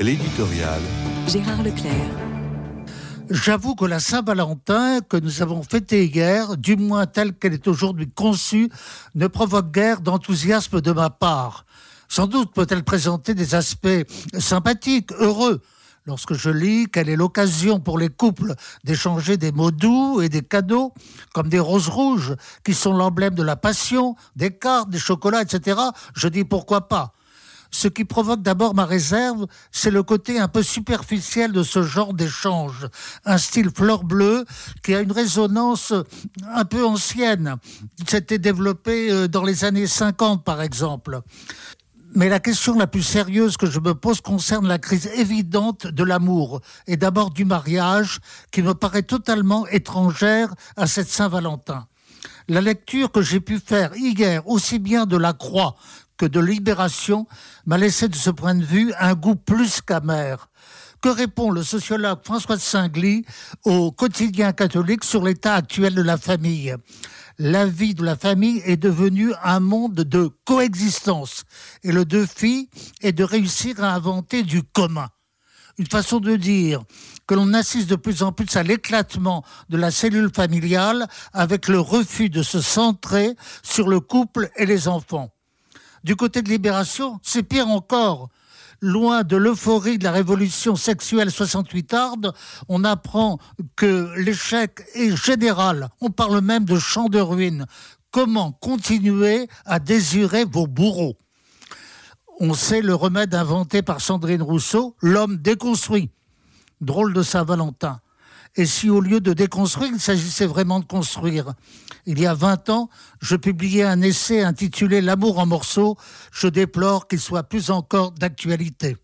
L'éditorial. Gérard Leclerc. J'avoue que la Saint-Valentin que nous avons fêtée hier, du moins telle qu'elle est aujourd'hui conçue, ne provoque guère d'enthousiasme de ma part. Sans doute peut-elle présenter des aspects sympathiques, heureux, lorsque je lis qu'elle est l'occasion pour les couples d'échanger des mots doux et des cadeaux, comme des roses rouges, qui sont l'emblème de la passion, des cartes, des chocolats, etc., je dis pourquoi pas. Ce qui provoque d'abord ma réserve, c'est le côté un peu superficiel de ce genre d'échange. Un style fleur bleue qui a une résonance un peu ancienne. C'était développé euh, dans les années 50, par exemple. Mais la question la plus sérieuse que je me pose concerne la crise évidente de l'amour et d'abord du mariage qui me paraît totalement étrangère à cette Saint-Valentin. La lecture que j'ai pu faire hier aussi bien de la croix de libération m'a laissé de ce point de vue un goût plus qu'amer. Que répond le sociologue François Singly au quotidien catholique sur l'état actuel de la famille? La vie de la famille est devenue un monde de coexistence et le défi est de réussir à inventer du commun. Une façon de dire que l'on assiste de plus en plus à l'éclatement de la cellule familiale avec le refus de se centrer sur le couple et les enfants. Du côté de Libération, c'est pire encore. Loin de l'euphorie de la révolution sexuelle 68 arde, on apprend que l'échec est général. On parle même de champ de ruines. Comment continuer à désirer vos bourreaux? On sait le remède inventé par Sandrine Rousseau, l'homme déconstruit. Drôle de Saint-Valentin. Et si au lieu de déconstruire, il s'agissait vraiment de construire? Il y a 20 ans, je publiais un essai intitulé L'amour en morceaux. Je déplore qu'il soit plus encore d'actualité.